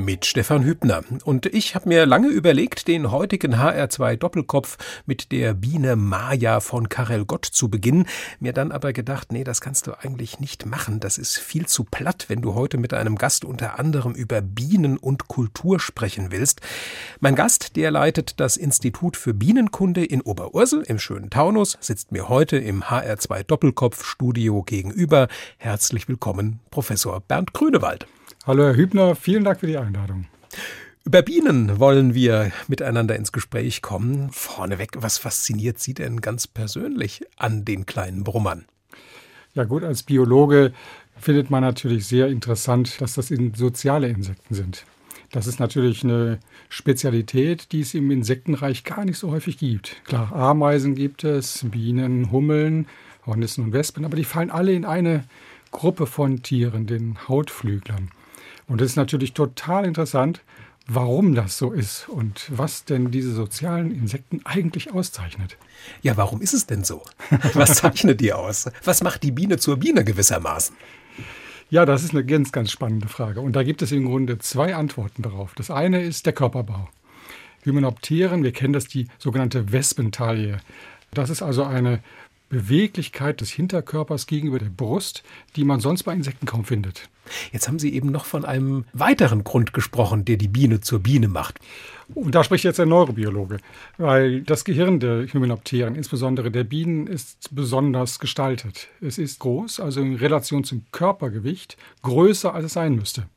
mit Stefan Hübner. Und ich habe mir lange überlegt, den heutigen HR2 Doppelkopf mit der Biene Maja von Karel Gott zu beginnen. Mir dann aber gedacht, nee, das kannst du eigentlich nicht machen. Das ist viel zu platt, wenn du heute mit einem Gast unter anderem über Bienen und Kultur sprechen willst. Mein Gast, der leitet das Institut für Bienenkunde in Oberursel im schönen Taunus, sitzt mir heute im HR2 Doppelkopf Studio gegenüber. Herzlich willkommen, Professor Bernd Grünewald. Hallo Herr Hübner, vielen Dank für die Einladung. Über Bienen wollen wir miteinander ins Gespräch kommen. Vorneweg, was fasziniert Sie denn ganz persönlich an den kleinen Brummern? Ja gut, als Biologe findet man natürlich sehr interessant, dass das soziale Insekten sind. Das ist natürlich eine Spezialität, die es im Insektenreich gar nicht so häufig gibt. Klar, Ameisen gibt es, Bienen, Hummeln, Hornissen und Wespen, aber die fallen alle in eine Gruppe von Tieren, den Hautflüglern. Und es ist natürlich total interessant, warum das so ist und was denn diese sozialen Insekten eigentlich auszeichnet. Ja, warum ist es denn so? Was zeichnet die aus? Was macht die Biene zur Biene gewissermaßen? Ja, das ist eine ganz, ganz spannende Frage. Und da gibt es im Grunde zwei Antworten darauf. Das eine ist der Körperbau. Hymenopteren, wir kennen das, die sogenannte Wespentaille. Das ist also eine Beweglichkeit des Hinterkörpers gegenüber der Brust, die man sonst bei Insekten kaum findet. Jetzt haben Sie eben noch von einem weiteren Grund gesprochen, der die Biene zur Biene macht. Und da spricht jetzt der Neurobiologe, weil das Gehirn der Hymenopteren, insbesondere der Bienen, ist besonders gestaltet. Es ist groß, also in Relation zum Körpergewicht, größer als es sein müsste.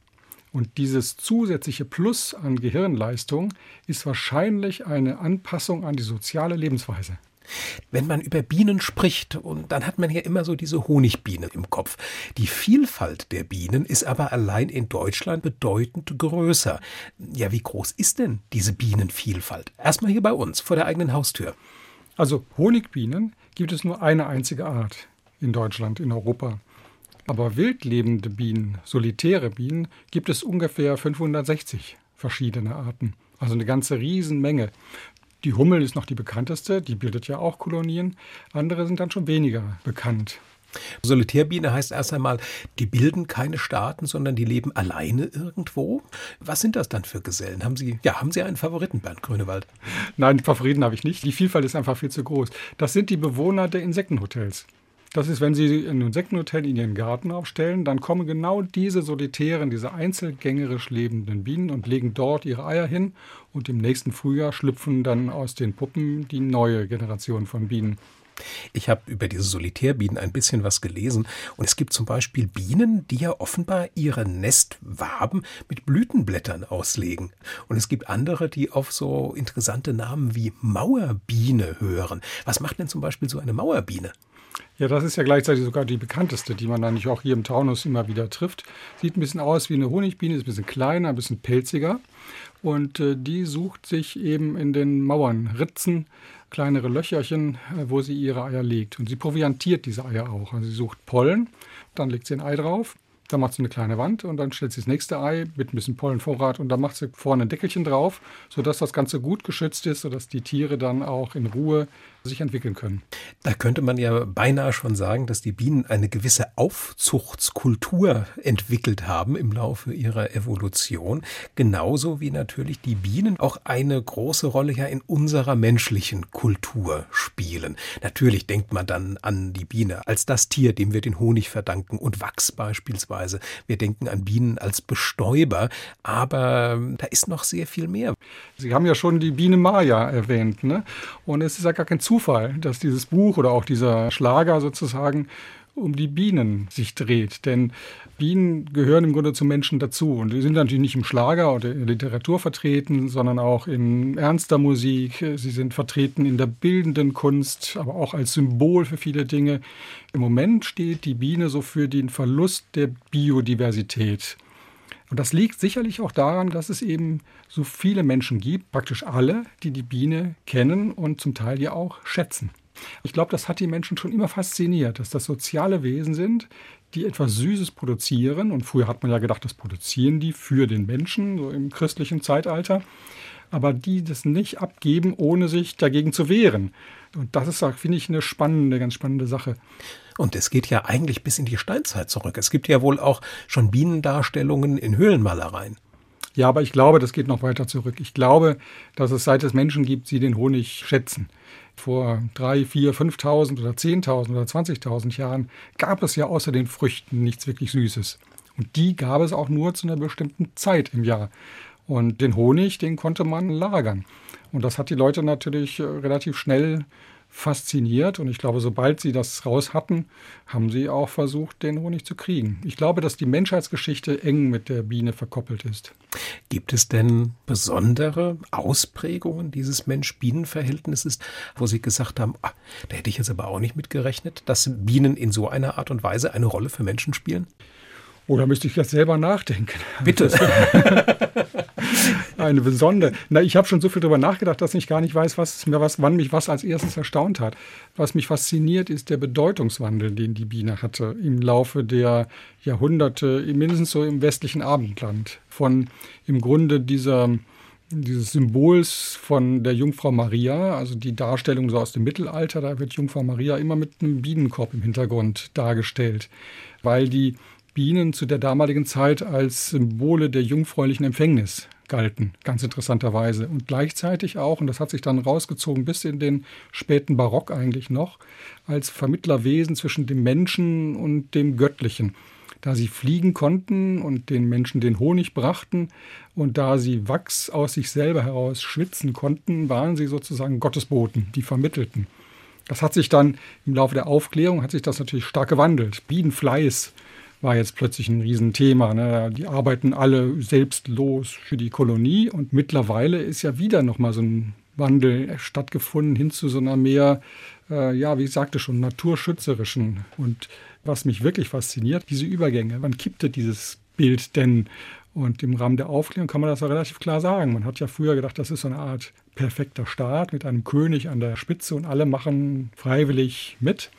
Und dieses zusätzliche Plus an Gehirnleistung ist wahrscheinlich eine Anpassung an die soziale Lebensweise. Wenn man über Bienen spricht, und dann hat man ja immer so diese Honigbiene im Kopf. Die Vielfalt der Bienen ist aber allein in Deutschland bedeutend größer. Ja, wie groß ist denn diese Bienenvielfalt? Erstmal hier bei uns, vor der eigenen Haustür. Also Honigbienen gibt es nur eine einzige Art in Deutschland, in Europa. Aber wildlebende Bienen, solitäre Bienen, gibt es ungefähr 560 verschiedene Arten. Also eine ganze Riesenmenge. Die Hummel ist noch die bekannteste, die bildet ja auch Kolonien. Andere sind dann schon weniger bekannt. Solitärbiene heißt erst einmal, die bilden keine Staaten, sondern die leben alleine irgendwo. Was sind das dann für Gesellen? Haben Sie, ja, haben Sie einen Favoriten, Bernd Grünewald? Nein, Favoriten habe ich nicht. Die Vielfalt ist einfach viel zu groß. Das sind die Bewohner der Insektenhotels. Das ist, wenn Sie ein Insektenhotel in Ihren Garten aufstellen, dann kommen genau diese solitären, diese einzelgängerisch lebenden Bienen und legen dort ihre Eier hin und im nächsten Frühjahr schlüpfen dann aus den Puppen die neue Generation von Bienen. Ich habe über diese Solitärbienen ein bisschen was gelesen und es gibt zum Beispiel Bienen, die ja offenbar ihre Nestwaben mit Blütenblättern auslegen. Und es gibt andere, die auf so interessante Namen wie Mauerbiene hören. Was macht denn zum Beispiel so eine Mauerbiene? Ja, das ist ja gleichzeitig sogar die bekannteste, die man eigentlich auch hier im Taunus immer wieder trifft. Sieht ein bisschen aus wie eine Honigbiene, ist ein bisschen kleiner, ein bisschen pelziger. Und äh, die sucht sich eben in den Mauern Ritzen, kleinere Löcherchen, äh, wo sie ihre Eier legt. Und sie proviantiert diese Eier auch. Also sie sucht Pollen, dann legt sie ein Ei drauf dann macht sie eine kleine Wand und dann stellt sie das nächste Ei mit ein bisschen Pollenvorrat und dann macht sie vorne ein Deckelchen drauf, sodass das Ganze gut geschützt ist, sodass die Tiere dann auch in Ruhe sich entwickeln können. Da könnte man ja beinahe schon sagen, dass die Bienen eine gewisse Aufzuchtskultur entwickelt haben im Laufe ihrer Evolution, genauso wie natürlich die Bienen auch eine große Rolle ja in unserer menschlichen Kultur spielen. Natürlich denkt man dann an die Biene als das Tier, dem wir den Honig verdanken und Wachs beispielsweise Weise. Wir denken an Bienen als Bestäuber, aber ähm, da ist noch sehr viel mehr. Sie haben ja schon die Biene Maya erwähnt. Ne? Und es ist ja gar kein Zufall, dass dieses Buch oder auch dieser Schlager sozusagen um die Bienen sich dreht. Denn Bienen gehören im Grunde zum Menschen dazu. Und die sind natürlich nicht im Schlager oder in der Literatur vertreten, sondern auch in ernster Musik. Sie sind vertreten in der bildenden Kunst, aber auch als Symbol für viele Dinge. Im Moment steht die Biene so für den Verlust der Biodiversität. Und das liegt sicherlich auch daran, dass es eben so viele Menschen gibt, praktisch alle, die die Biene kennen und zum Teil ja auch schätzen. Ich glaube, das hat die Menschen schon immer fasziniert, dass das soziale Wesen sind, die etwas Süßes produzieren. Und früher hat man ja gedacht, das produzieren die für den Menschen, so im christlichen Zeitalter. Aber die das nicht abgeben, ohne sich dagegen zu wehren. Und das ist, finde ich, eine spannende, ganz spannende Sache. Und es geht ja eigentlich bis in die Steinzeit zurück. Es gibt ja wohl auch schon Bienendarstellungen in Höhlenmalereien. Ja, aber ich glaube, das geht noch weiter zurück. Ich glaube, dass es seit es Menschen gibt, die den Honig schätzen. Vor drei, vier, 5.000 oder 10.000 oder 20.000 Jahren gab es ja außer den Früchten nichts wirklich Süßes. Und die gab es auch nur zu einer bestimmten Zeit im Jahr. Und den Honig, den konnte man lagern. Und das hat die Leute natürlich äh, relativ schnell fasziniert. Und ich glaube, sobald sie das raus hatten, haben sie auch versucht, den Honig zu kriegen. Ich glaube, dass die Menschheitsgeschichte eng mit der Biene verkoppelt ist. Gibt es denn besondere Ausprägungen dieses Mensch-Bienen-Verhältnisses, wo Sie gesagt haben, ah, da hätte ich jetzt aber auch nicht mitgerechnet, dass Bienen in so einer Art und Weise eine Rolle für Menschen spielen? Oder müsste ich jetzt selber nachdenken? Bitte. Eine besondere. Na, ich habe schon so viel darüber nachgedacht, dass ich gar nicht weiß, was, was, wann mich was als erstes erstaunt hat. Was mich fasziniert, ist der Bedeutungswandel, den die Biene hatte im Laufe der Jahrhunderte, mindestens so im westlichen Abendland. Von im Grunde dieser dieses Symbols von der Jungfrau Maria, also die Darstellung so aus dem Mittelalter, da wird Jungfrau Maria immer mit einem Bienenkorb im Hintergrund dargestellt, weil die Bienen zu der damaligen Zeit als Symbole der jungfräulichen Empfängnis galten, ganz interessanterweise. Und gleichzeitig auch, und das hat sich dann rausgezogen bis in den späten Barock eigentlich noch, als Vermittlerwesen zwischen dem Menschen und dem Göttlichen. Da sie fliegen konnten und den Menschen den Honig brachten und da sie Wachs aus sich selber heraus schwitzen konnten, waren sie sozusagen Gottesboten, die vermittelten. Das hat sich dann im Laufe der Aufklärung hat sich das natürlich stark gewandelt. Bienenfleiß war jetzt plötzlich ein Riesenthema. Ne? Die arbeiten alle selbstlos für die Kolonie und mittlerweile ist ja wieder nochmal so ein Wandel stattgefunden hin zu so einer mehr, äh, ja, wie ich sagte schon, naturschützerischen. Und was mich wirklich fasziniert, diese Übergänge. Wann kippte dieses Bild denn? Und im Rahmen der Aufklärung kann man das ja relativ klar sagen. Man hat ja früher gedacht, das ist so eine Art perfekter Staat mit einem König an der Spitze und alle machen freiwillig mit.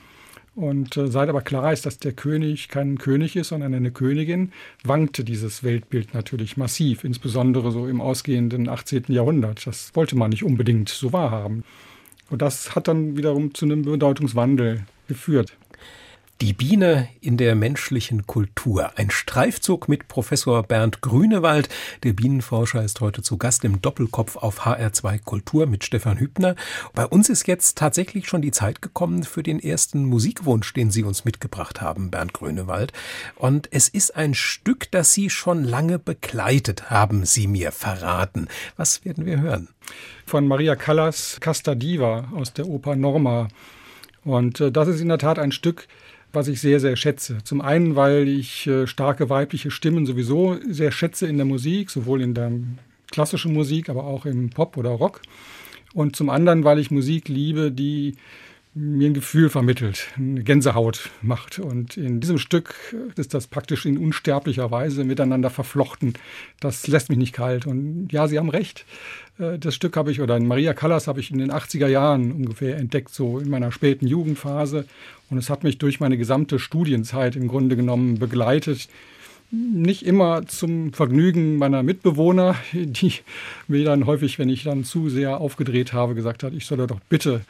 Und äh, seit aber klar ist, dass der König kein König ist, sondern eine Königin, wankte dieses Weltbild natürlich massiv, insbesondere so im ausgehenden 18. Jahrhundert. Das wollte man nicht unbedingt so wahrhaben. Und das hat dann wiederum zu einem Bedeutungswandel geführt. Die Biene in der menschlichen Kultur. Ein Streifzug mit Professor Bernd Grünewald. Der Bienenforscher ist heute zu Gast im Doppelkopf auf HR2 Kultur mit Stefan Hübner. Bei uns ist jetzt tatsächlich schon die Zeit gekommen für den ersten Musikwunsch, den Sie uns mitgebracht haben, Bernd Grünewald. Und es ist ein Stück, das Sie schon lange begleitet haben, Sie mir verraten. Was werden wir hören? Von Maria Callas Casta Diva aus der Oper Norma. Und äh, das ist in der Tat ein Stück, was ich sehr, sehr schätze. Zum einen, weil ich äh, starke weibliche Stimmen sowieso sehr schätze in der Musik, sowohl in der klassischen Musik, aber auch im Pop oder Rock. Und zum anderen, weil ich Musik liebe, die mir ein Gefühl vermittelt, eine Gänsehaut macht. Und in diesem Stück ist das praktisch in unsterblicher Weise miteinander verflochten. Das lässt mich nicht kalt. Und ja, Sie haben recht. Äh, das Stück habe ich, oder Maria Callas habe ich in den 80er Jahren ungefähr entdeckt, so in meiner späten Jugendphase. Und es hat mich durch meine gesamte Studienzeit im Grunde genommen begleitet nicht immer zum Vergnügen meiner Mitbewohner, die mir dann häufig, wenn ich dann zu sehr aufgedreht habe, gesagt hat, ich solle doch bitte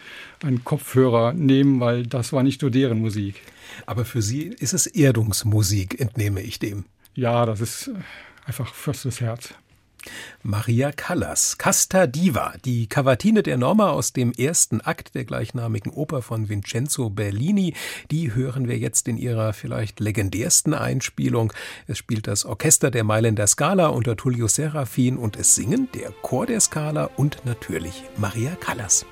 einen Kopfhörer nehmen, weil das war nicht nur deren Musik. Aber für Sie ist es Erdungsmusik, entnehme ich dem. Ja, das ist einfach fürstes Herz. Maria Callas, Casta Diva, die Cavatine der Norma aus dem ersten Akt der gleichnamigen Oper von Vincenzo Bellini, die hören wir jetzt in ihrer vielleicht legendärsten Einspielung. Es spielt das Orchester der Mailänder Scala unter Tullio Serafin und es singen der Chor der Scala und natürlich Maria Callas.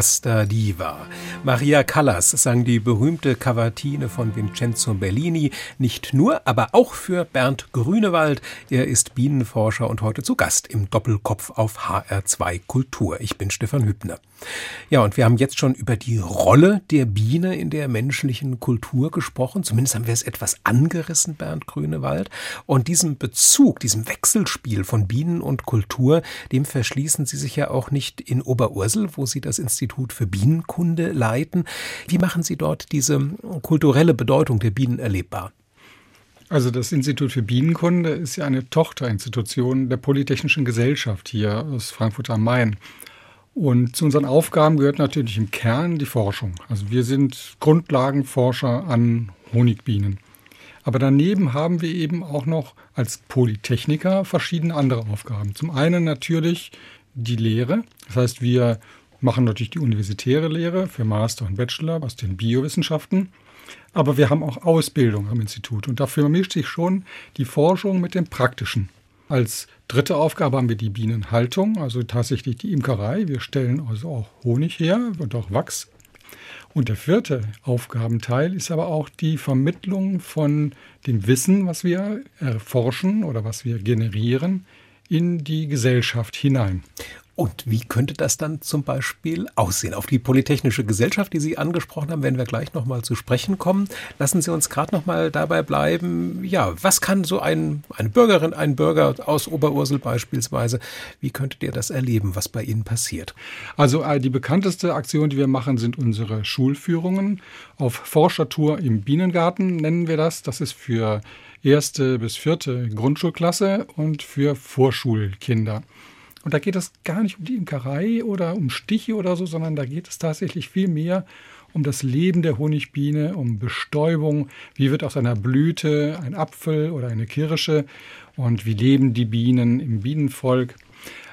Hasta Diva. Maria Callas sang die berühmte Cavatine von Vincenzo Bellini, nicht nur, aber auch für Bernd Grünewald. Er ist Bienenforscher und heute zu Gast im Doppelkopf auf HR2 Kultur. Ich bin Stefan Hübner. Ja, und wir haben jetzt schon über die Rolle der Biene in der menschlichen Kultur gesprochen. Zumindest haben wir es etwas angerissen, Bernd Grünewald. Und diesem Bezug, diesem Wechselspiel von Bienen und Kultur, dem verschließen Sie sich ja auch nicht in Oberursel, wo Sie das Institut für Bienenkunde leiten. Wie machen Sie dort diese kulturelle Bedeutung der Bienen erlebbar? Also das Institut für Bienenkunde ist ja eine Tochterinstitution der Polytechnischen Gesellschaft hier aus Frankfurt am Main. Und zu unseren Aufgaben gehört natürlich im Kern die Forschung. Also wir sind Grundlagenforscher an Honigbienen. Aber daneben haben wir eben auch noch als Polytechniker verschiedene andere Aufgaben. Zum einen natürlich die Lehre. Das heißt, wir machen natürlich die universitäre Lehre für Master und Bachelor aus den Biowissenschaften. Aber wir haben auch Ausbildung am Institut und dafür mischt sich schon die Forschung mit dem Praktischen. Als dritte Aufgabe haben wir die Bienenhaltung, also tatsächlich die Imkerei. Wir stellen also auch Honig her und auch Wachs. Und der vierte Aufgabenteil ist aber auch die Vermittlung von dem Wissen, was wir erforschen oder was wir generieren, in die Gesellschaft hinein. Und wie könnte das dann zum Beispiel aussehen? Auf die Polytechnische Gesellschaft, die Sie angesprochen haben, werden wir gleich nochmal zu sprechen kommen. Lassen Sie uns gerade nochmal dabei bleiben. Ja, was kann so ein, eine Bürgerin, ein Bürger aus Oberursel beispielsweise, wie könntet ihr das erleben, was bei Ihnen passiert? Also äh, die bekannteste Aktion, die wir machen, sind unsere Schulführungen. Auf Forschertour im Bienengarten nennen wir das. Das ist für erste bis vierte Grundschulklasse und für Vorschulkinder. Und da geht es gar nicht um die Imkerei oder um Stiche oder so, sondern da geht es tatsächlich viel mehr um das Leben der Honigbiene, um Bestäubung. Wie wird aus einer Blüte ein Apfel oder eine Kirsche? Und wie leben die Bienen im Bienenvolk?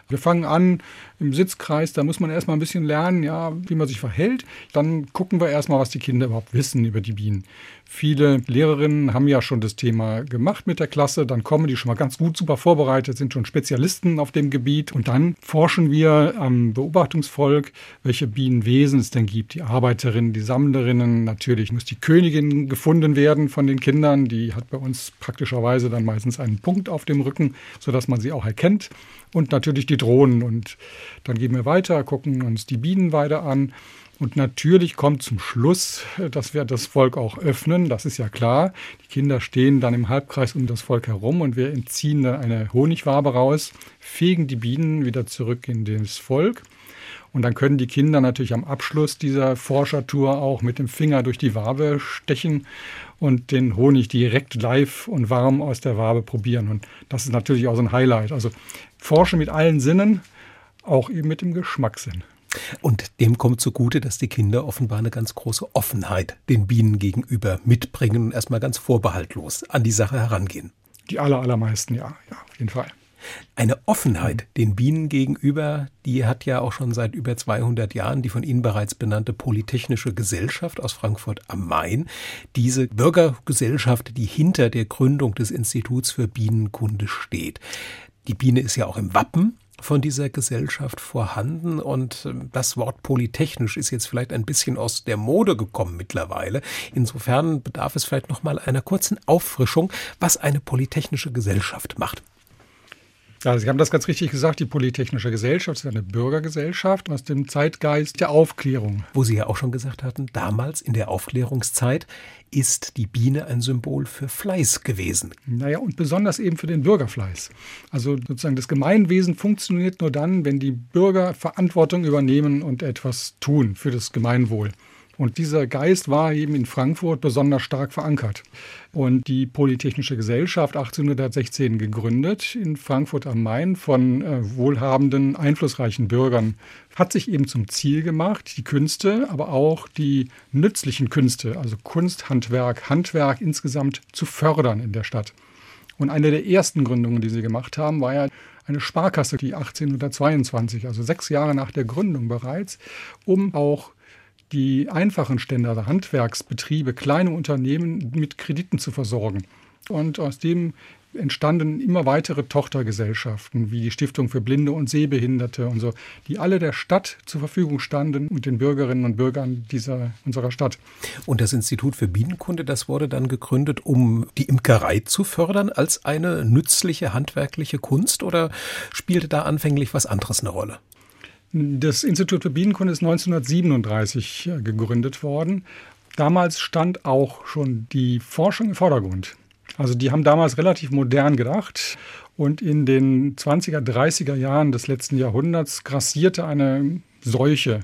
Wir fangen an im Sitzkreis, da muss man erstmal ein bisschen lernen, ja, wie man sich verhält. Dann gucken wir erstmal, was die Kinder überhaupt wissen über die Bienen. Viele Lehrerinnen haben ja schon das Thema gemacht mit der Klasse, dann kommen die schon mal ganz gut super vorbereitet, sind schon Spezialisten auf dem Gebiet und dann forschen wir am Beobachtungsvolk, welche Bienenwesen es denn gibt. Die Arbeiterinnen, die Sammlerinnen, natürlich muss die Königin gefunden werden von den Kindern, die hat bei uns praktischerweise dann meistens einen Punkt auf dem Rücken, sodass man sie auch erkennt und natürlich die Drohnen und dann gehen wir weiter, gucken uns die Bienenweide an und natürlich kommt zum Schluss, dass wir das Volk auch öffnen, das ist ja klar. Die Kinder stehen dann im Halbkreis um das Volk herum und wir entziehen dann eine Honigwabe raus, fegen die Bienen wieder zurück in das Volk. Und dann können die Kinder natürlich am Abschluss dieser Forschertour auch mit dem Finger durch die Wabe stechen und den Honig direkt live und warm aus der Wabe probieren. Und das ist natürlich auch so ein Highlight. Also forschen mit allen Sinnen, auch eben mit dem Geschmackssinn. Und dem kommt zugute, dass die Kinder offenbar eine ganz große Offenheit den Bienen gegenüber mitbringen und erstmal ganz vorbehaltlos an die Sache herangehen. Die aller, allermeisten, ja, ja, auf jeden Fall. Eine Offenheit den Bienen gegenüber, die hat ja auch schon seit über 200 Jahren die von Ihnen bereits benannte Polytechnische Gesellschaft aus Frankfurt am Main. Diese Bürgergesellschaft, die hinter der Gründung des Instituts für Bienenkunde steht. Die Biene ist ja auch im Wappen von dieser Gesellschaft vorhanden und ähm, das Wort polytechnisch ist jetzt vielleicht ein bisschen aus der Mode gekommen mittlerweile. Insofern bedarf es vielleicht noch mal einer kurzen Auffrischung, was eine polytechnische Gesellschaft macht. Ja, Sie haben das ganz richtig gesagt. Die Polytechnische Gesellschaft ist eine Bürgergesellschaft aus dem Zeitgeist der Aufklärung. Wo Sie ja auch schon gesagt hatten, damals in der Aufklärungszeit ist die Biene ein Symbol für Fleiß gewesen. Naja, und besonders eben für den Bürgerfleiß. Also sozusagen das Gemeinwesen funktioniert nur dann, wenn die Bürger Verantwortung übernehmen und etwas tun für das Gemeinwohl. Und dieser Geist war eben in Frankfurt besonders stark verankert. Und die Polytechnische Gesellschaft 1816 gegründet in Frankfurt am Main von äh, wohlhabenden, einflussreichen Bürgern, hat sich eben zum Ziel gemacht, die Künste, aber auch die nützlichen Künste, also Kunst, Handwerk, Handwerk insgesamt zu fördern in der Stadt. Und eine der ersten Gründungen, die sie gemacht haben, war ja eine Sparkasse, die 1822, also sechs Jahre nach der Gründung bereits, um auch die einfachen Stände, also Handwerksbetriebe, kleine Unternehmen mit Krediten zu versorgen. Und aus dem entstanden immer weitere Tochtergesellschaften, wie die Stiftung für Blinde und Sehbehinderte und so, die alle der Stadt zur Verfügung standen und den Bürgerinnen und Bürgern dieser, unserer Stadt. Und das Institut für Bienenkunde, das wurde dann gegründet, um die Imkerei zu fördern als eine nützliche handwerkliche Kunst oder spielte da anfänglich was anderes eine Rolle? Das Institut für Bienenkunde ist 1937 äh, gegründet worden. Damals stand auch schon die Forschung im Vordergrund. Also die haben damals relativ modern gedacht und in den 20er, 30er Jahren des letzten Jahrhunderts grassierte eine Seuche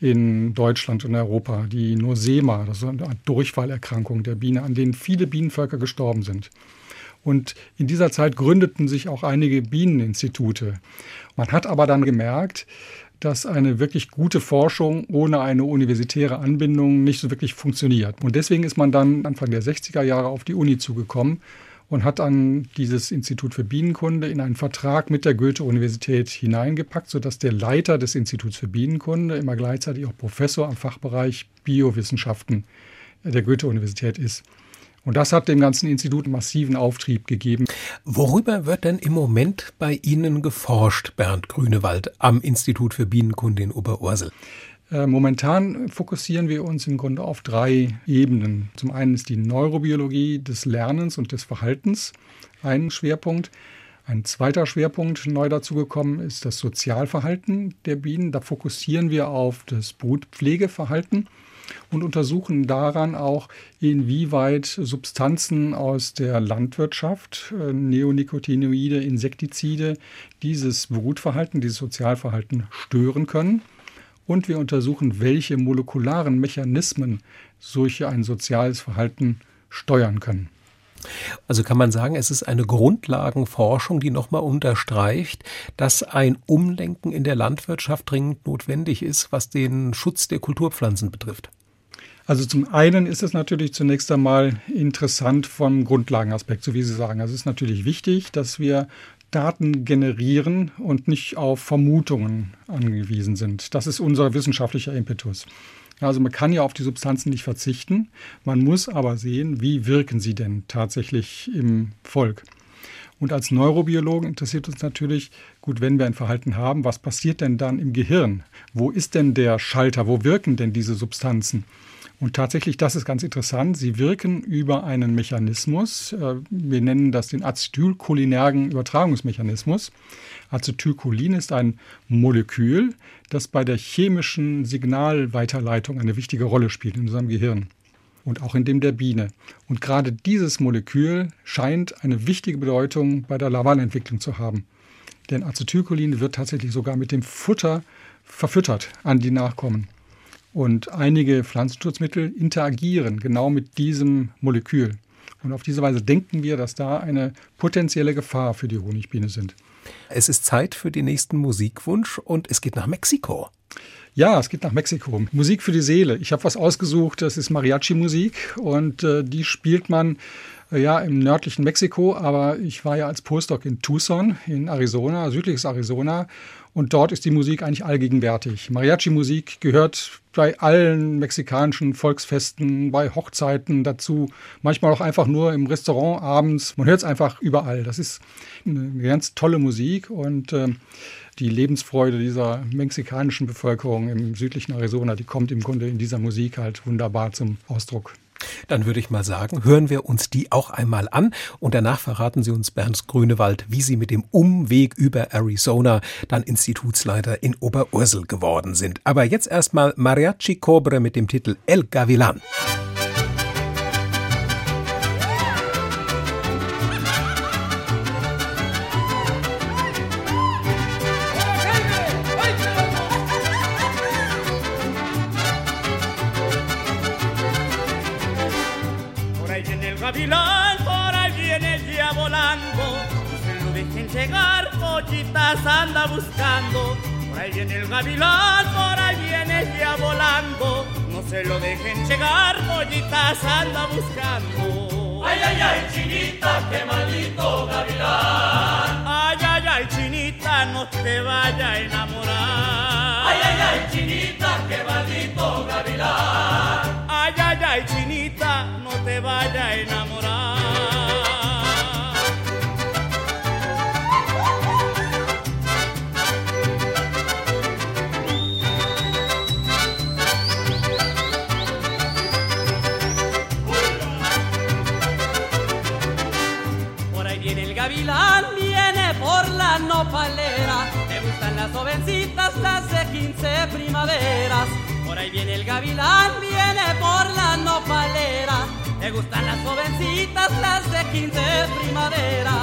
in Deutschland und Europa, die Nosema, das ist eine Art Durchfallerkrankung der Biene, an denen viele Bienenvölker gestorben sind. Und in dieser Zeit gründeten sich auch einige Bieneninstitute. Man hat aber dann gemerkt, dass eine wirklich gute Forschung ohne eine universitäre Anbindung nicht so wirklich funktioniert. Und deswegen ist man dann Anfang der 60er Jahre auf die Uni zugekommen und hat dann dieses Institut für Bienenkunde in einen Vertrag mit der Goethe-Universität hineingepackt, sodass der Leiter des Instituts für Bienenkunde immer gleichzeitig auch Professor am Fachbereich Biowissenschaften der Goethe-Universität ist. Und das hat dem ganzen Institut massiven Auftrieb gegeben. Worüber wird denn im Moment bei Ihnen geforscht, Bernd Grünewald, am Institut für Bienenkunde in Oberursel? Äh, momentan fokussieren wir uns im Grunde auf drei Ebenen. Zum einen ist die Neurobiologie des Lernens und des Verhaltens ein Schwerpunkt. Ein zweiter Schwerpunkt neu dazugekommen ist das Sozialverhalten der Bienen. Da fokussieren wir auf das Brutpflegeverhalten und untersuchen daran auch, inwieweit Substanzen aus der Landwirtschaft, äh, Neonicotinoide, Insektizide, dieses Brutverhalten, dieses Sozialverhalten stören können. Und wir untersuchen, welche molekularen Mechanismen solche ein soziales Verhalten steuern können. Also kann man sagen, es ist eine Grundlagenforschung, die nochmal unterstreicht, dass ein Umlenken in der Landwirtschaft dringend notwendig ist, was den Schutz der Kulturpflanzen betrifft. Also zum einen ist es natürlich zunächst einmal interessant vom Grundlagenaspekt, so wie Sie sagen. Also es ist natürlich wichtig, dass wir Daten generieren und nicht auf Vermutungen angewiesen sind. Das ist unser wissenschaftlicher Impetus. Also man kann ja auf die Substanzen nicht verzichten. Man muss aber sehen, wie wirken sie denn tatsächlich im Volk. Und als Neurobiologen interessiert uns natürlich, gut, wenn wir ein Verhalten haben, was passiert denn dann im Gehirn? Wo ist denn der Schalter? Wo wirken denn diese Substanzen? Und tatsächlich, das ist ganz interessant. Sie wirken über einen Mechanismus. Äh, wir nennen das den acetylcholinergen Übertragungsmechanismus. Acetylcholin ist ein Molekül, das bei der chemischen Signalweiterleitung eine wichtige Rolle spielt in unserem Gehirn und auch in dem der Biene. Und gerade dieses Molekül scheint eine wichtige Bedeutung bei der Lavalentwicklung zu haben. Denn Acetylcholin wird tatsächlich sogar mit dem Futter verfüttert an die Nachkommen. Und einige Pflanzenschutzmittel interagieren genau mit diesem Molekül. Und auf diese Weise denken wir, dass da eine potenzielle Gefahr für die Honigbiene sind. Es ist Zeit für den nächsten Musikwunsch und es geht nach Mexiko. Ja, es geht nach Mexiko. Musik für die Seele. Ich habe was ausgesucht, das ist Mariachi-Musik und äh, die spielt man äh, ja im nördlichen Mexiko, aber ich war ja als Postdoc in Tucson in Arizona, südliches Arizona und dort ist die Musik eigentlich allgegenwärtig. Mariachi-Musik gehört bei allen mexikanischen Volksfesten, bei Hochzeiten dazu. Manchmal auch einfach nur im Restaurant abends. Man hört es einfach überall. Das ist eine ganz tolle Musik und äh, die Lebensfreude dieser mexikanischen Bevölkerung im südlichen Arizona, die kommt im Grunde in dieser Musik halt wunderbar zum Ausdruck. Dann würde ich mal sagen, hören wir uns die auch einmal an und danach verraten Sie uns, Bernd Grünewald, wie Sie mit dem Umweg über Arizona dann Institutsleiter in Oberursel geworden sind. Aber jetzt erstmal Mariachi Cobre mit dem Titel El Gavilan. Gavilán, por ahí viene ya volando. No se lo dejen llegar, pollitas anda buscando. Ay, ay, ay, chinita, qué maldito gavilán. Ay, ay, ay, chinita, no te vaya a enamorar. Ay, ay, ay, chinita, gavilán, viene por la nopalera. Me gustan las jovencitas, las de 15 primavera.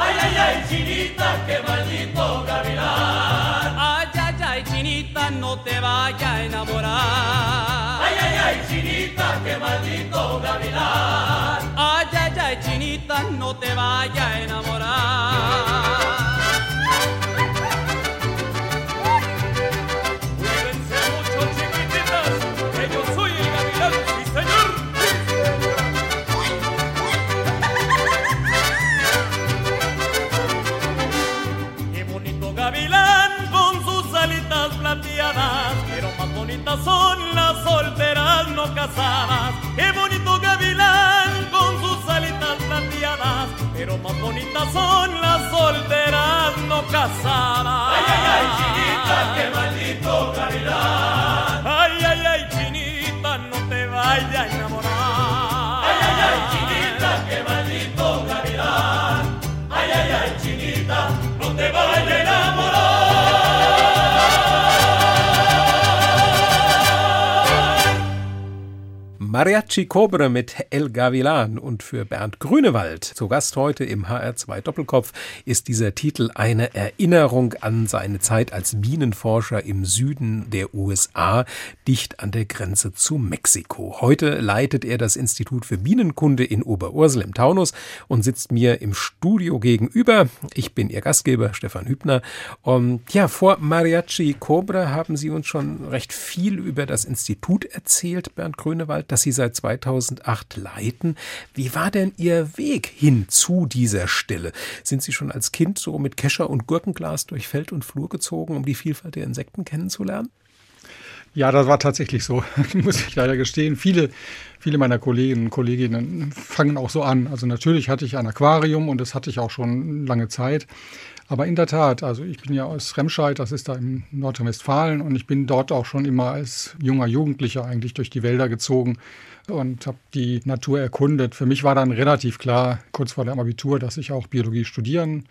Ay, ay, ay, chinita, qué maldito gavilán. Ay, ay, ay, chinita, no te vaya a enamorar. Ay, ay, ay, chinita, qué maldito gavilán. Ay, ay, ay, chinita, no te vaya a enamorar. caçar. Mariachi Cobre mit El Gavilan und für Bernd Grünewald zu Gast heute im HR2 Doppelkopf ist dieser Titel eine Erinnerung an seine Zeit als Bienenforscher im Süden der USA, dicht an der Grenze zu Mexiko. Heute leitet er das Institut für Bienenkunde in Oberursel im Taunus und sitzt mir im Studio gegenüber. Ich bin Ihr Gastgeber Stefan Hübner. Und ja, vor Mariachi Cobre haben Sie uns schon recht viel über das Institut erzählt, Bernd Grünewald, das Sie seit 2008 leiten. Wie war denn Ihr Weg hin zu dieser Stelle? Sind Sie schon als Kind so mit Kescher und Gurkenglas durch Feld und Flur gezogen, um die Vielfalt der Insekten kennenzulernen? Ja, das war tatsächlich so, muss ich leider gestehen. Viele, viele meiner Kolleginnen und Kolleginnen fangen auch so an. Also natürlich hatte ich ein Aquarium und das hatte ich auch schon lange Zeit. Aber in der Tat, also ich bin ja aus Remscheid, das ist da in Nordrhein-Westfalen und ich bin dort auch schon immer als junger Jugendlicher eigentlich durch die Wälder gezogen und habe die Natur erkundet. Für mich war dann relativ klar, kurz vor dem Abitur, dass ich auch Biologie studieren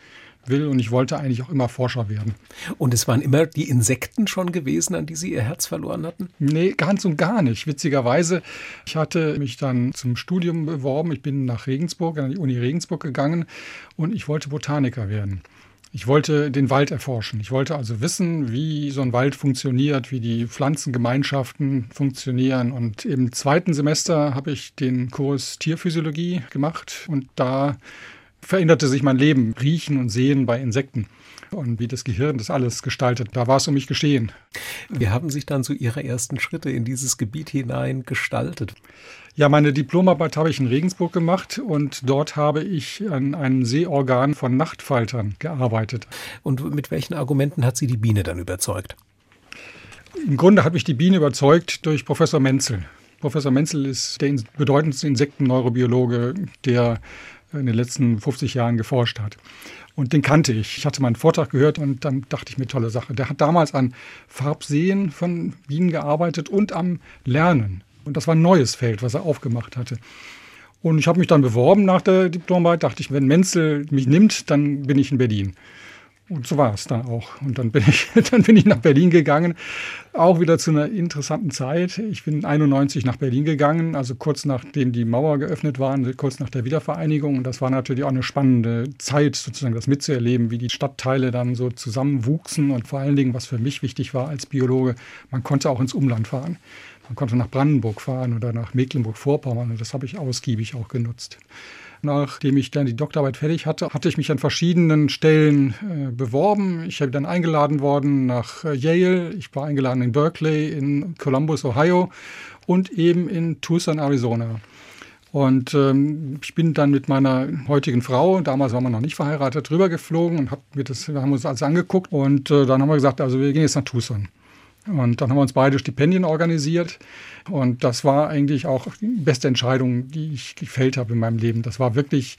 will und ich wollte eigentlich auch immer Forscher werden. Und es waren immer die Insekten schon gewesen, an die Sie Ihr Herz verloren hatten? Nee, ganz und gar nicht. Witzigerweise, ich hatte mich dann zum Studium beworben. Ich bin nach Regensburg, an die Uni Regensburg gegangen und ich wollte Botaniker werden. Ich wollte den Wald erforschen. Ich wollte also wissen, wie so ein Wald funktioniert, wie die Pflanzengemeinschaften funktionieren. Und im zweiten Semester habe ich den Kurs Tierphysiologie gemacht und da veränderte sich mein Leben, Riechen und Sehen bei Insekten und wie das Gehirn das alles gestaltet. Da war es um mich geschehen. Wie haben sich dann so Ihre ersten Schritte in dieses Gebiet hinein gestaltet? Ja, meine Diplomarbeit habe ich in Regensburg gemacht und dort habe ich an einem Seeorgan von Nachtfaltern gearbeitet. Und mit welchen Argumenten hat Sie die Biene dann überzeugt? Im Grunde hat mich die Biene überzeugt durch Professor Menzel. Professor Menzel ist der bedeutendste Insektenneurobiologe, der in den letzten 50 Jahren geforscht hat. Und den kannte ich. Ich hatte meinen Vortrag gehört und dann dachte ich mir, tolle Sache. Der hat damals an Farbsehen von Bienen gearbeitet und am Lernen. Und das war ein neues Feld, was er aufgemacht hatte. Und ich habe mich dann beworben nach der Diplomarbeit, dachte ich, wenn Menzel mich nimmt, dann bin ich in Berlin. Und so war es dann auch. Und dann bin ich, dann bin ich nach Berlin gegangen, auch wieder zu einer interessanten Zeit. Ich bin 91 nach Berlin gegangen, also kurz nachdem die Mauer geöffnet war, kurz nach der Wiedervereinigung. Und das war natürlich auch eine spannende Zeit, sozusagen das mitzuerleben, wie die Stadtteile dann so zusammenwuchsen. Und vor allen Dingen, was für mich wichtig war als Biologe, man konnte auch ins Umland fahren. Man konnte nach Brandenburg fahren oder nach Mecklenburg-Vorpommern. Und das habe ich ausgiebig auch genutzt. Nachdem ich dann die Doktorarbeit fertig hatte, hatte ich mich an verschiedenen Stellen äh, beworben. Ich habe dann eingeladen worden nach äh, Yale, ich war eingeladen in Berkeley, in Columbus, Ohio und eben in Tucson, Arizona. Und ähm, ich bin dann mit meiner heutigen Frau, damals waren wir noch nicht verheiratet, drüber geflogen und hab mir das, haben uns alles angeguckt. Und äh, dann haben wir gesagt, also wir gehen jetzt nach Tucson. Und dann haben wir uns beide Stipendien organisiert. Und das war eigentlich auch die beste Entscheidung, die ich gefällt habe in meinem Leben. Das war wirklich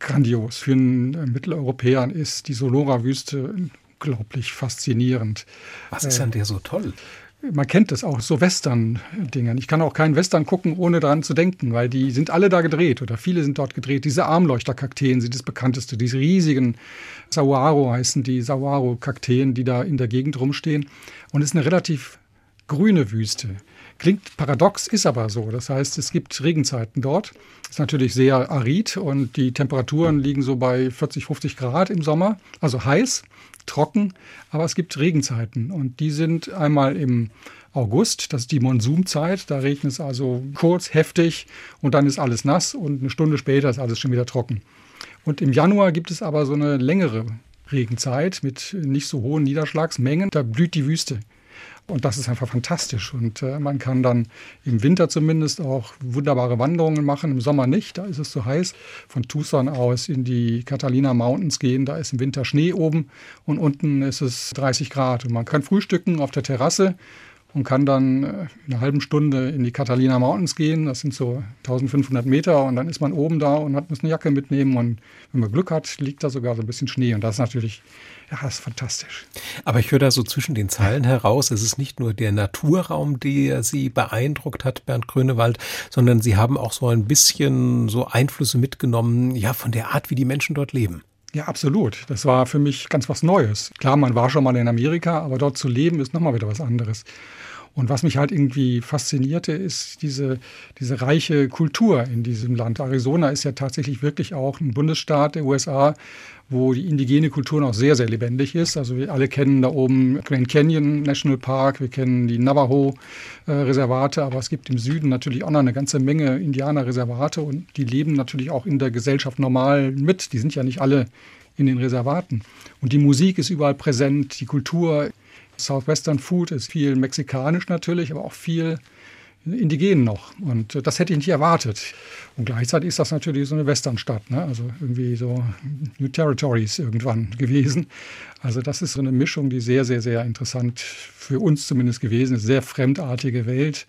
grandios. Für einen Mitteleuropäer ist die Solora-Wüste unglaublich faszinierend. Was ist an der so toll? Man kennt es auch, so Western-Dingern. Ich kann auch keinen Western gucken, ohne daran zu denken, weil die sind alle da gedreht oder viele sind dort gedreht. Diese Armleuchterkakteen sind das bekannteste, diese riesigen Saguaro heißen die Saguaro-Kakteen, die da in der Gegend rumstehen. Und es ist eine relativ grüne Wüste. Klingt paradox, ist aber so. Das heißt, es gibt Regenzeiten dort. Ist natürlich sehr arid und die Temperaturen liegen so bei 40, 50 Grad im Sommer, also heiß trocken, aber es gibt Regenzeiten und die sind einmal im August, das ist die Monsumzeit, da regnet es also kurz, heftig und dann ist alles nass und eine Stunde später ist alles schon wieder trocken. Und im Januar gibt es aber so eine längere Regenzeit mit nicht so hohen Niederschlagsmengen, da blüht die Wüste. Und das ist einfach fantastisch. Und äh, man kann dann im Winter zumindest auch wunderbare Wanderungen machen, im Sommer nicht, da ist es zu heiß. Von Tucson aus in die Catalina Mountains gehen, da ist im Winter Schnee oben und unten ist es 30 Grad. Und man kann frühstücken auf der Terrasse und kann dann äh, in einer halben Stunde in die Catalina Mountains gehen. Das sind so 1500 Meter und dann ist man oben da und hat, muss eine Jacke mitnehmen. Und wenn man Glück hat, liegt da sogar so ein bisschen Schnee. Und das ist natürlich, ja, das ist fantastisch. Aber ich höre da so zwischen den Zeilen heraus, es ist nicht nur der Naturraum, der Sie beeindruckt hat, Bernd Grönewald, sondern Sie haben auch so ein bisschen so Einflüsse mitgenommen, ja, von der Art, wie die Menschen dort leben. Ja, absolut. Das war für mich ganz was Neues. Klar, man war schon mal in Amerika, aber dort zu leben ist nochmal wieder was anderes. Und was mich halt irgendwie faszinierte, ist diese, diese reiche Kultur in diesem Land. Arizona ist ja tatsächlich wirklich auch ein Bundesstaat der USA, wo die indigene Kultur noch sehr, sehr lebendig ist. Also wir alle kennen da oben Grand Canyon National Park, wir kennen die Navajo-Reservate, aber es gibt im Süden natürlich auch noch eine ganze Menge Indianerreservate und die leben natürlich auch in der Gesellschaft normal mit. Die sind ja nicht alle in den Reservaten. Und die Musik ist überall präsent, die Kultur. Southwestern Food ist viel mexikanisch natürlich, aber auch viel indigen noch. Und äh, das hätte ich nicht erwartet. Und gleichzeitig ist das natürlich so eine Westernstadt, ne? also irgendwie so New Territories irgendwann gewesen. Also das ist so eine Mischung, die sehr, sehr, sehr interessant für uns zumindest gewesen ist. Sehr fremdartige Welt,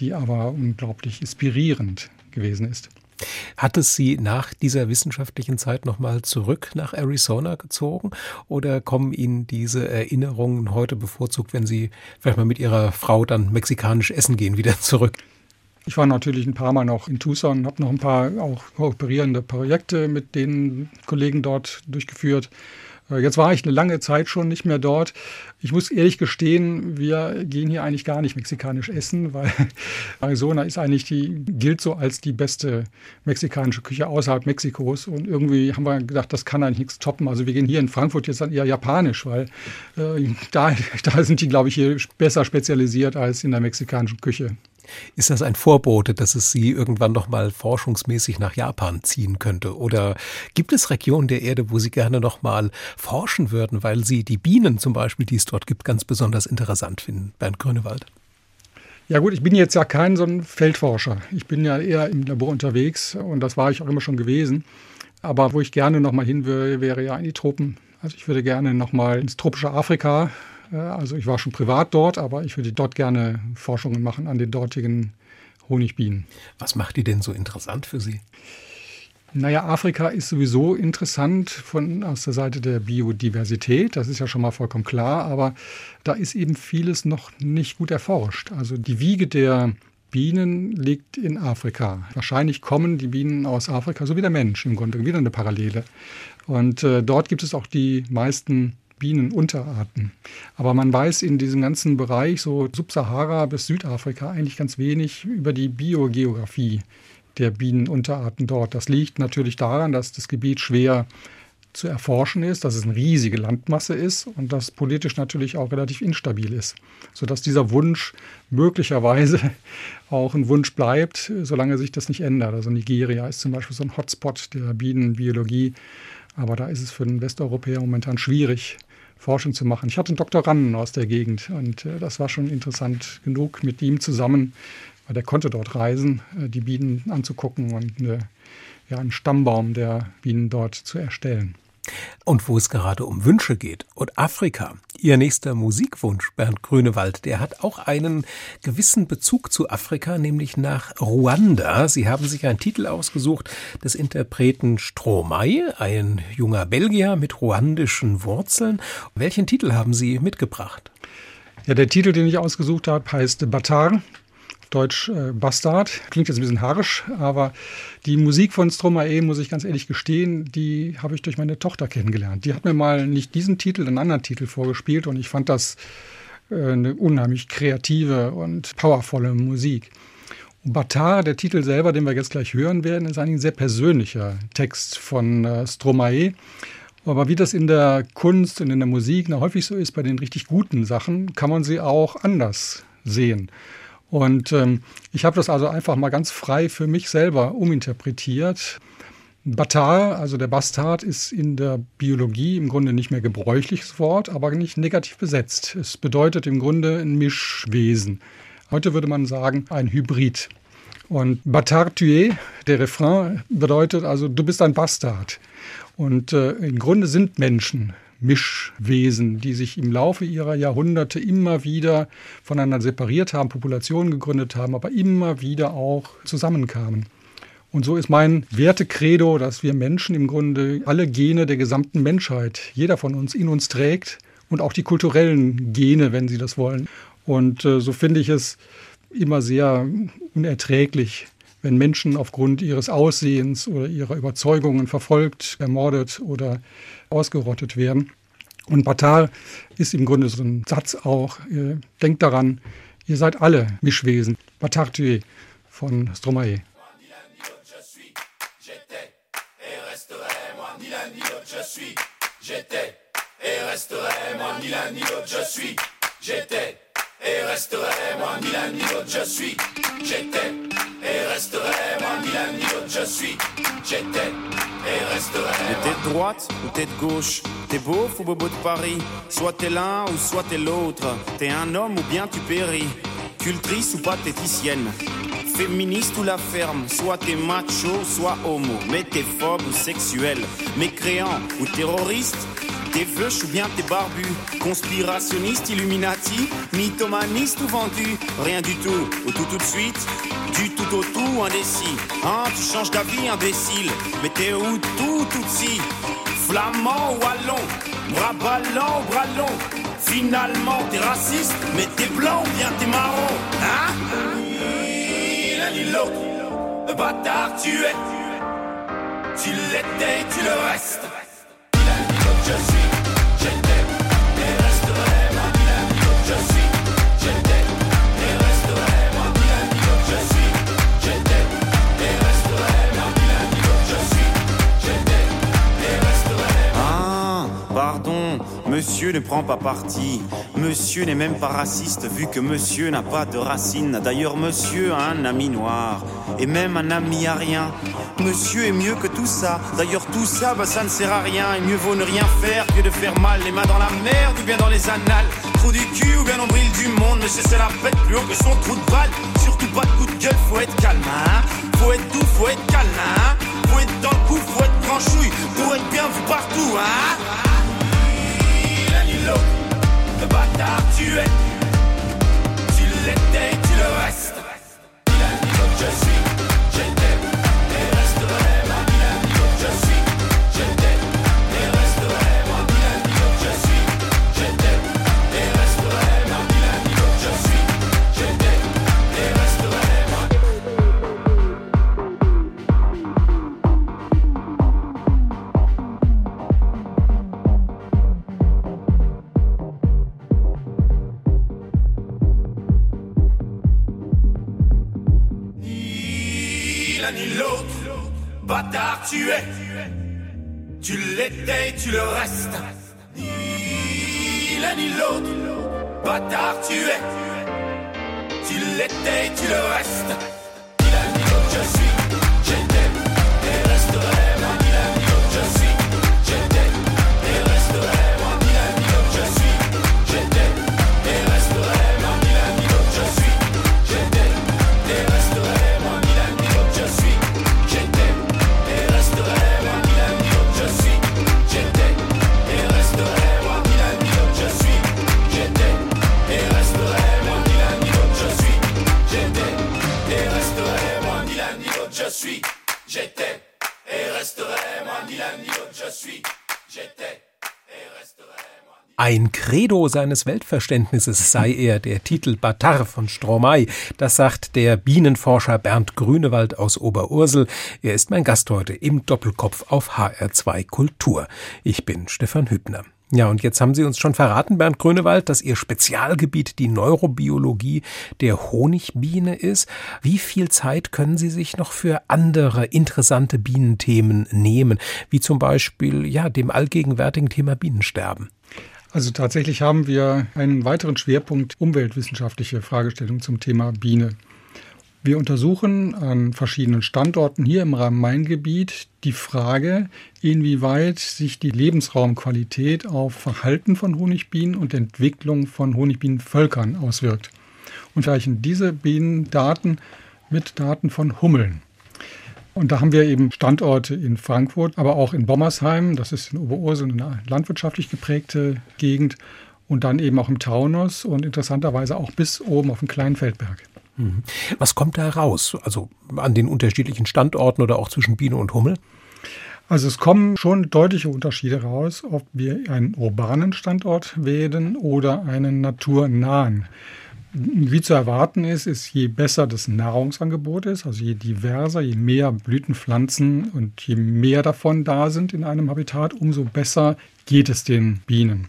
die aber unglaublich inspirierend gewesen ist. Hat es Sie nach dieser wissenschaftlichen Zeit nochmal zurück nach Arizona gezogen oder kommen Ihnen diese Erinnerungen heute bevorzugt, wenn Sie vielleicht mal mit Ihrer Frau dann mexikanisch essen gehen, wieder zurück? Ich war natürlich ein paar Mal noch in Tucson, habe noch ein paar auch kooperierende Projekte mit den Kollegen dort durchgeführt. Äh, jetzt war ich eine lange Zeit schon nicht mehr dort. Ich muss ehrlich gestehen, wir gehen hier eigentlich gar nicht mexikanisch essen, weil Arizona ist eigentlich die, gilt so als die beste mexikanische Küche außerhalb Mexikos. Und irgendwie haben wir gedacht, das kann eigentlich nichts toppen. Also wir gehen hier in Frankfurt jetzt dann eher japanisch, weil äh, da, da sind die, glaube ich, hier besser spezialisiert als in der mexikanischen Küche. Ist das ein Vorbote, dass es Sie irgendwann noch mal forschungsmäßig nach Japan ziehen könnte? Oder gibt es Regionen der Erde, wo Sie gerne noch mal forschen würden, weil Sie die Bienen zum Beispiel, die es dort gibt, ganz besonders interessant finden? Bernd Grünewald. Ja gut, ich bin jetzt ja kein so ein Feldforscher. Ich bin ja eher im Labor unterwegs und das war ich auch immer schon gewesen. Aber wo ich gerne noch mal hin würde, wäre ja in die Tropen. Also ich würde gerne noch mal ins tropische Afrika also ich war schon privat dort, aber ich würde dort gerne Forschungen machen an den dortigen Honigbienen. Was macht die denn so interessant für Sie? Naja, Afrika ist sowieso interessant von, aus der Seite der Biodiversität, das ist ja schon mal vollkommen klar, aber da ist eben vieles noch nicht gut erforscht. Also die Wiege der Bienen liegt in Afrika. Wahrscheinlich kommen die Bienen aus Afrika, so wie der Mensch im Grunde, wieder eine Parallele. Und äh, dort gibt es auch die meisten Bienenunterarten. Aber man weiß in diesem ganzen Bereich, so Subsahara bis Südafrika, eigentlich ganz wenig über die Biogeografie der Bienenunterarten dort. Das liegt natürlich daran, dass das Gebiet schwer zu erforschen ist, dass es eine riesige Landmasse ist und dass politisch natürlich auch relativ instabil ist, sodass dieser Wunsch möglicherweise auch ein Wunsch bleibt, solange sich das nicht ändert. Also Nigeria ist zum Beispiel so ein Hotspot der Bienenbiologie, aber da ist es für den Westeuropäer momentan schwierig, Forschung zu machen. Ich hatte einen Doktoranden aus der Gegend und äh, das war schon interessant genug mit ihm zusammen, weil der konnte dort reisen, äh, die Bienen anzugucken und eine, ja, einen Stammbaum der Bienen dort zu erstellen. Und wo es gerade um Wünsche geht und Afrika. Ihr nächster Musikwunsch, Bernd Grünewald, der hat auch einen gewissen Bezug zu Afrika, nämlich nach Ruanda. Sie haben sich einen Titel ausgesucht des Interpreten Stromae, ein junger Belgier mit ruandischen Wurzeln. Welchen Titel haben Sie mitgebracht? Ja, der Titel, den ich ausgesucht habe, heißt Batar. Deutsch äh, Bastard. Klingt jetzt ein bisschen harsch, aber die Musik von Stromae, muss ich ganz ehrlich gestehen, die habe ich durch meine Tochter kennengelernt. Die hat mir mal nicht diesen Titel, einen anderen Titel vorgespielt und ich fand das äh, eine unheimlich kreative und powervolle Musik. Batar, der Titel selber, den wir jetzt gleich hören werden, ist ein sehr persönlicher Text von äh, Stromae. Aber wie das in der Kunst und in der Musik na, häufig so ist, bei den richtig guten Sachen, kann man sie auch anders sehen. Und ähm, ich habe das also einfach mal ganz frei für mich selber uminterpretiert. Batar, also der Bastard, ist in der Biologie im Grunde nicht mehr gebräuchliches Wort, aber nicht negativ besetzt. Es bedeutet im Grunde ein Mischwesen. Heute würde man sagen, ein Hybrid. Und Batard tué, der Refrain, bedeutet also, du bist ein Bastard. Und äh, im Grunde sind Menschen Mischwesen, die sich im Laufe ihrer Jahrhunderte immer wieder voneinander separiert haben, Populationen gegründet haben, aber immer wieder auch zusammenkamen. Und so ist mein Wertekredo, dass wir Menschen im Grunde alle Gene der gesamten Menschheit, jeder von uns in uns trägt und auch die kulturellen Gene, wenn Sie das wollen. Und äh, so finde ich es immer sehr unerträglich, wenn Menschen aufgrund ihres Aussehens oder ihrer Überzeugungen verfolgt, ermordet oder ausgerottet werden. Und Batal ist im Grunde so ein Satz auch, denkt daran, ihr seid alle Mischwesen. Batartue von Stromae. J'étais et resterai moi ni l'un ni l'autre je suis j'étais et resterai moi ni l'un ni l'autre je suis. J'étais et resterai t'es de droite ou t'es de gauche T'es beau ou bobo de Paris. Soit t'es l'un ou soit t'es l'autre. T'es un homme ou bien tu péris. Cultrice ou pathéticienne. Féministe ou la ferme. Soit t'es macho, soit homo. Mais t'es phobe ou sexuel. Mécréant ou terroriste. T'es veuche ou bien t'es barbu. Conspirationniste, illuminati. Mythomaniste ou vendu Rien du tout, ou tout tout de suite. Du tout au tout, indécis. Hein, tu changes d'avis, imbécile. Mais t'es où tout, tout si? Flamand ou allon Bras ballants ou bras longs? Finalement t'es raciste Mais t'es blanc ou bien t'es marron? Hein? L'un ni l'autre. Bâtard tu es. Tu l'étais, tu le restes. Je suis, monsieur ne prend pas parti. Monsieur n'est même pas raciste vu que monsieur n'a pas de racines. D'ailleurs, monsieur a un ami noir et même un ami à rien. Monsieur est mieux que tout ça. D'ailleurs, tout ça, bah, ça ne sert à rien. Et mieux vaut ne rien faire que de faire mal. Les mains dans la merde ou bien dans les annales. Trou du cul ou bien nombril du monde. Monsieur, c'est la fête plus haut que son trou de balle. Surtout pas de coup de gueule, faut être calme, hein. Faut être doux, faut être calme, hein. Faut être dans le coup, faut être tranchouille. Pour être bien vu partout, hein. Le bâtard, tu es. Tu l'étais, tu le restes. Je suis. L'étais, tu le restes. Ni l'un ni l'autre, bâtard tu es. Tu l'étais, tu le restes. Ein Credo seines Weltverständnisses sei er, der Titel Batar von Stromae. Das sagt der Bienenforscher Bernd Grünewald aus Oberursel. Er ist mein Gast heute im Doppelkopf auf HR2 Kultur. Ich bin Stefan Hübner. Ja, und jetzt haben Sie uns schon verraten, Bernd Grünewald, dass Ihr Spezialgebiet die Neurobiologie der Honigbiene ist. Wie viel Zeit können Sie sich noch für andere interessante Bienenthemen nehmen, wie zum Beispiel ja dem allgegenwärtigen Thema Bienensterben? Also tatsächlich haben wir einen weiteren Schwerpunkt umweltwissenschaftliche Fragestellungen zum Thema Biene. Wir untersuchen an verschiedenen Standorten hier im Rhein-Main-Gebiet die Frage, inwieweit sich die Lebensraumqualität auf Verhalten von Honigbienen und Entwicklung von Honigbienenvölkern auswirkt und gleichen diese Bienendaten mit Daten von Hummeln. Und da haben wir eben Standorte in Frankfurt, aber auch in Bommersheim, das ist in Oberursel eine landwirtschaftlich geprägte Gegend, und dann eben auch im Taunus und interessanterweise auch bis oben auf den kleinen Feldberg. Mhm. Was kommt da raus? Also an den unterschiedlichen Standorten oder auch zwischen Biene und Hummel? Also es kommen schon deutliche Unterschiede raus, ob wir einen urbanen Standort wählen oder einen naturnahen. Wie zu erwarten ist, ist je besser das Nahrungsangebot ist, also je diverser, je mehr Blütenpflanzen und je mehr davon da sind in einem Habitat, umso besser geht es den Bienen.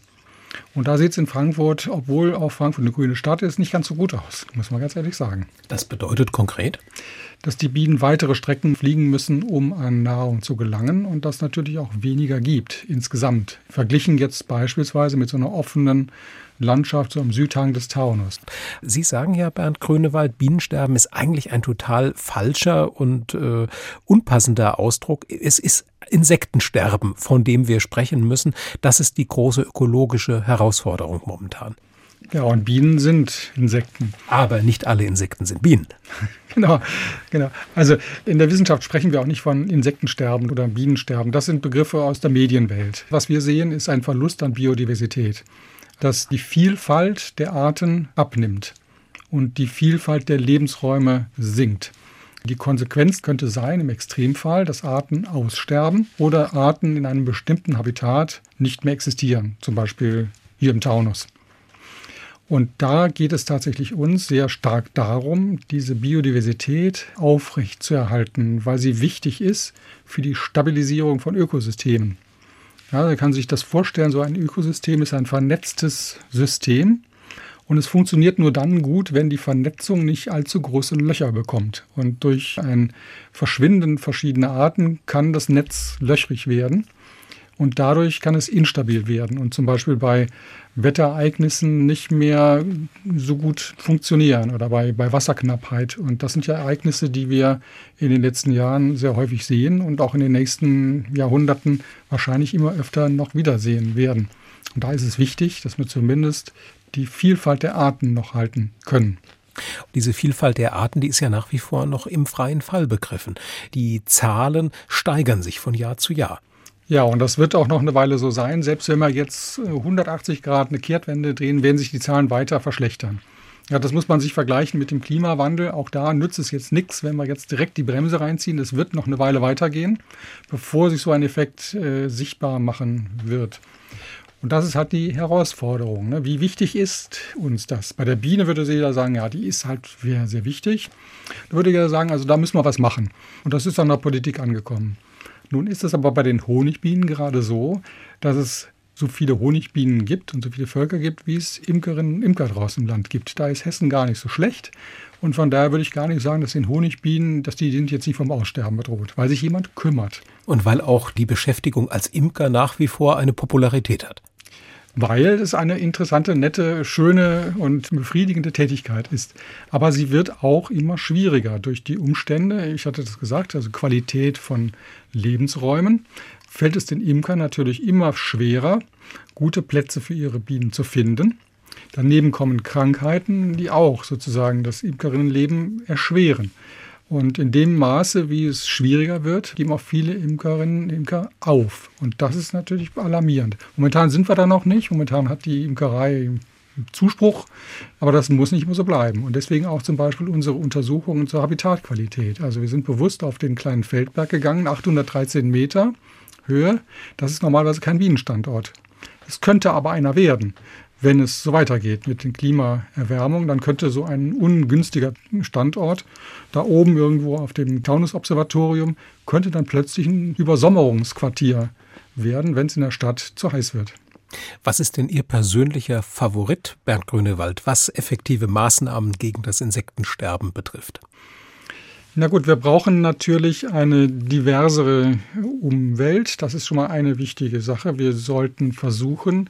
Und da sieht es in Frankfurt, obwohl auch Frankfurt eine grüne Stadt ist, nicht ganz so gut aus, muss man ganz ehrlich sagen. Das bedeutet konkret? Dass die Bienen weitere Strecken fliegen müssen, um an Nahrung zu gelangen und das natürlich auch weniger gibt insgesamt. Verglichen jetzt beispielsweise mit so einer offenen Landschaft so am Südhang des Taunus. Sie sagen ja, Bernd Grönewald, Bienensterben ist eigentlich ein total falscher und äh, unpassender Ausdruck. Es ist Insektensterben, von dem wir sprechen müssen. Das ist die große ökologische Herausforderung momentan. Ja, und Bienen sind Insekten. Aber nicht alle Insekten sind Bienen. genau, genau. Also in der Wissenschaft sprechen wir auch nicht von Insektensterben oder Bienensterben. Das sind Begriffe aus der Medienwelt. Was wir sehen, ist ein Verlust an Biodiversität dass die Vielfalt der Arten abnimmt und die Vielfalt der Lebensräume sinkt. Die Konsequenz könnte sein, im Extremfall, dass Arten aussterben oder Arten in einem bestimmten Habitat nicht mehr existieren, zum Beispiel hier im Taunus. Und da geht es tatsächlich uns sehr stark darum, diese Biodiversität aufrecht zu erhalten, weil sie wichtig ist für die Stabilisierung von Ökosystemen. Ja, man kann sich das vorstellen, so ein Ökosystem ist ein vernetztes System und es funktioniert nur dann gut, wenn die Vernetzung nicht allzu große Löcher bekommt. Und durch ein Verschwinden verschiedener Arten kann das Netz löchrig werden und dadurch kann es instabil werden und zum Beispiel bei Wetterereignissen nicht mehr so gut funktionieren oder bei, bei Wasserknappheit. Und das sind ja Ereignisse, die wir in den letzten Jahren sehr häufig sehen und auch in den nächsten Jahrhunderten wahrscheinlich immer öfter noch wiedersehen werden. Und da ist es wichtig, dass wir zumindest die Vielfalt der Arten noch halten können. Diese Vielfalt der Arten, die ist ja nach wie vor noch im freien Fall begriffen. Die Zahlen steigern sich von Jahr zu Jahr. Ja, und das wird auch noch eine Weile so sein. Selbst wenn wir jetzt 180 äh, Grad eine Kehrtwende drehen, werden sich die Zahlen weiter verschlechtern. Ja, das muss man sich vergleichen mit dem Klimawandel. Auch da nützt es jetzt nichts, wenn wir jetzt direkt die Bremse reinziehen. Es wird noch eine Weile weitergehen, bevor sich so ein Effekt äh, sichtbar machen wird. Und das ist halt die Herausforderung. Ne? Wie wichtig ist uns das? Bei der Biene würde jeder sagen, ja, die ist halt sehr, sehr wichtig. Da würde jeder sagen, also da müssen wir was machen. Und das ist an der Politik angekommen. Nun ist es aber bei den Honigbienen gerade so, dass es so viele Honigbienen gibt und so viele Völker gibt, wie es Imkerinnen und Imker draußen im Land gibt. Da ist Hessen gar nicht so schlecht. Und von daher würde ich gar nicht sagen, dass den Honigbienen, dass die sind jetzt nicht vom Aussterben bedroht, weil sich jemand kümmert. Und weil auch die Beschäftigung als Imker nach wie vor eine Popularität hat weil es eine interessante, nette, schöne und befriedigende Tätigkeit ist. Aber sie wird auch immer schwieriger durch die Umstände. Ich hatte das gesagt, also Qualität von Lebensräumen. Fällt es den Imkern natürlich immer schwerer, gute Plätze für ihre Bienen zu finden. Daneben kommen Krankheiten, die auch sozusagen das Imkerinnenleben erschweren. Und in dem Maße, wie es schwieriger wird, geben auch viele Imkerinnen und Imker auf. Und das ist natürlich alarmierend. Momentan sind wir da noch nicht. Momentan hat die Imkerei Zuspruch, aber das muss nicht immer so bleiben. Und deswegen auch zum Beispiel unsere Untersuchungen zur Habitatqualität. Also wir sind bewusst auf den kleinen Feldberg gegangen, 813 Meter Höhe. Das ist normalerweise kein Bienenstandort. Es könnte aber einer werden wenn es so weitergeht mit den Klimaerwärmung, dann könnte so ein ungünstiger Standort da oben irgendwo auf dem Taunus-Observatorium, könnte dann plötzlich ein Übersommerungsquartier werden, wenn es in der Stadt zu heiß wird. Was ist denn Ihr persönlicher Favorit, Bernd Grünewald, was effektive Maßnahmen gegen das Insektensterben betrifft? Na gut, wir brauchen natürlich eine diversere Umwelt. Das ist schon mal eine wichtige Sache. Wir sollten versuchen,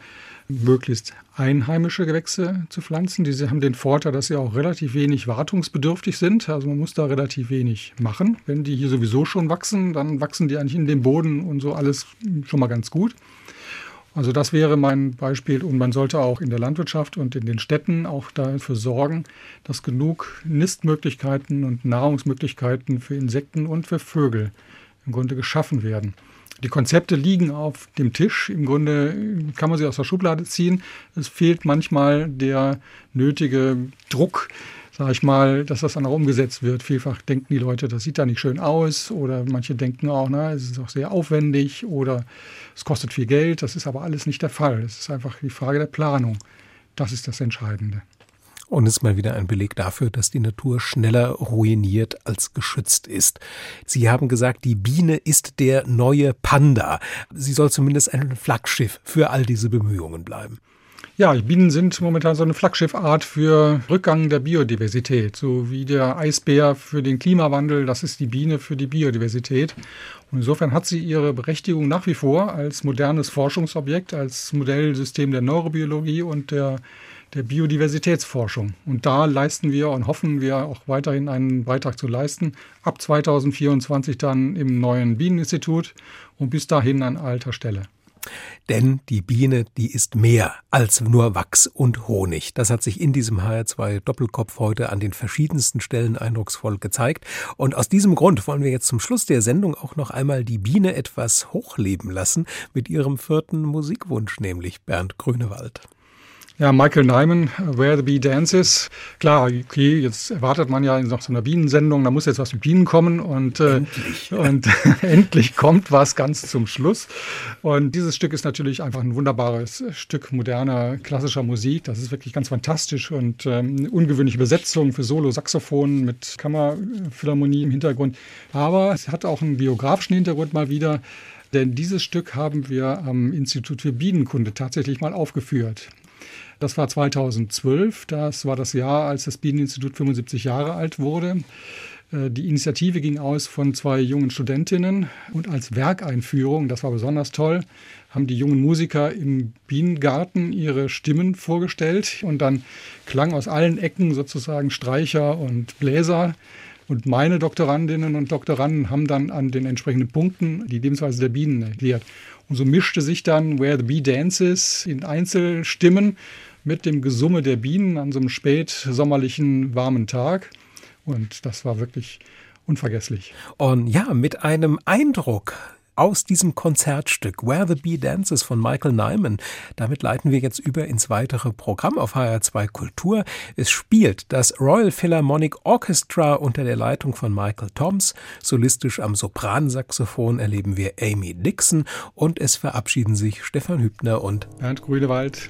möglichst einheimische Gewächse zu pflanzen. Diese haben den Vorteil, dass sie auch relativ wenig wartungsbedürftig sind. Also man muss da relativ wenig machen. Wenn die hier sowieso schon wachsen, dann wachsen die eigentlich in dem Boden und so alles schon mal ganz gut. Also das wäre mein Beispiel und man sollte auch in der Landwirtschaft und in den Städten auch dafür sorgen, dass genug Nistmöglichkeiten und Nahrungsmöglichkeiten für Insekten und für Vögel im Grunde geschaffen werden. Die Konzepte liegen auf dem Tisch. Im Grunde kann man sie aus der Schublade ziehen. Es fehlt manchmal der nötige Druck, sage ich mal, dass das dann auch umgesetzt wird. Vielfach denken die Leute, das sieht da nicht schön aus oder manche denken auch, na, es ist auch sehr aufwendig oder es kostet viel Geld. Das ist aber alles nicht der Fall. Es ist einfach die Frage der Planung. Das ist das Entscheidende. Und ist mal wieder ein Beleg dafür, dass die Natur schneller ruiniert als geschützt ist. Sie haben gesagt, die Biene ist der neue Panda. Sie soll zumindest ein Flaggschiff für all diese Bemühungen bleiben. Ja, Bienen sind momentan so eine Flaggschiffart für Rückgang der Biodiversität, so wie der Eisbär für den Klimawandel, das ist die Biene für die Biodiversität. Und insofern hat sie ihre Berechtigung nach wie vor als modernes Forschungsobjekt, als Modellsystem der Neurobiologie und der der Biodiversitätsforschung. Und da leisten wir und hoffen wir auch weiterhin einen Beitrag zu leisten. Ab 2024 dann im neuen Bieneninstitut und bis dahin an alter Stelle. Denn die Biene, die ist mehr als nur Wachs und Honig. Das hat sich in diesem HR2 Doppelkopf heute an den verschiedensten Stellen eindrucksvoll gezeigt. Und aus diesem Grund wollen wir jetzt zum Schluss der Sendung auch noch einmal die Biene etwas hochleben lassen mit ihrem vierten Musikwunsch, nämlich Bernd Grünewald. Ja, Michael Nyman, Where the Bee Dances. Klar, okay, jetzt erwartet man ja nach so einer Bienensendung, da muss jetzt was mit Bienen kommen und, äh, endlich. und endlich kommt was ganz zum Schluss. Und dieses Stück ist natürlich einfach ein wunderbares Stück moderner, klassischer Musik. Das ist wirklich ganz fantastisch und ähm, ungewöhnliche Besetzung für Solo-Saxophon mit Kammerphilharmonie im Hintergrund. Aber es hat auch einen biografischen Hintergrund mal wieder. Denn dieses Stück haben wir am Institut für Bienenkunde tatsächlich mal aufgeführt. Das war 2012. Das war das Jahr, als das Bieneninstitut 75 Jahre alt wurde. Äh, die Initiative ging aus von zwei jungen Studentinnen und als Werkeinführung, das war besonders toll, haben die jungen Musiker im Bienengarten ihre Stimmen vorgestellt und dann klang aus allen Ecken sozusagen Streicher und Bläser. Und meine Doktorandinnen und Doktoranden haben dann an den entsprechenden Punkten die Lebensweise der Bienen erklärt. Und so mischte sich dann Where the Bee Dances in Einzelstimmen mit dem Gesumme der Bienen an so einem spätsommerlichen warmen Tag. Und das war wirklich unvergesslich. Und ja, mit einem Eindruck aus diesem Konzertstück Where the Bee Dances von Michael Nyman. Damit leiten wir jetzt über ins weitere Programm auf HR2 Kultur. Es spielt das Royal Philharmonic Orchestra unter der Leitung von Michael Toms. Solistisch am Sopransaxophon erleben wir Amy Dixon und es verabschieden sich Stefan Hübner und Bernd Grünewald.